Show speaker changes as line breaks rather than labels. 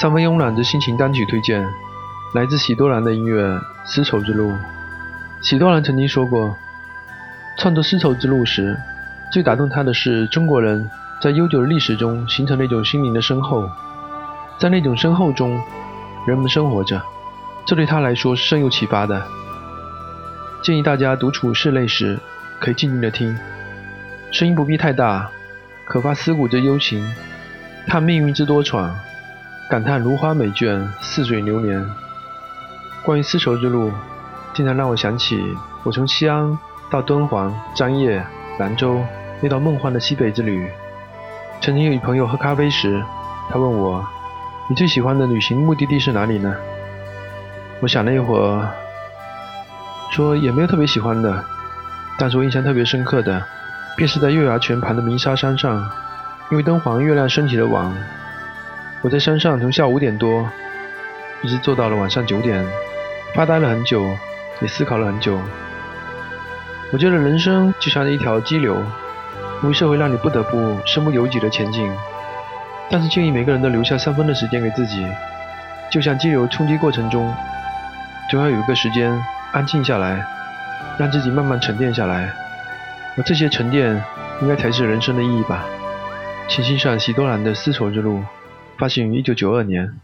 三分慵懒之心情单曲推荐，来自喜多兰的音乐《丝绸之路》。喜多兰曾经说过，创作《丝绸之路》时，最打动他的是中国人在悠久的历史中形成那种心灵的深厚，在那种深厚中，人们生活着，这对他来说是深有启发的。建议大家独处室内时，可以静静的听，声音不必太大，可发思古之幽情，叹命运之多舛。感叹如花美眷，似水流年。关于丝绸之路，经常让我想起我从西安到敦煌、张掖、兰州那段梦幻的西北之旅。曾经与朋友喝咖啡时，他问我：“你最喜欢的旅行目的地是哪里呢？”我想了一会儿，说也没有特别喜欢的，但是我印象特别深刻的，便是在月牙泉旁的鸣沙山上，因为敦煌月亮升起的晚。我在山上从下午五点多一直坐到了晚上九点，发呆了很久，也思考了很久。我觉得人生就像一条激流，因为社会让你不得不身不由己的前进。但是建议每个人都留下三分的时间给自己，就像激流冲击过程中，总要有一个时间安静下来，让自己慢慢沉淀下来。而这些沉淀，应该才是人生的意义吧。请欣赏喜多兰的《丝绸之路》。发行于1992年。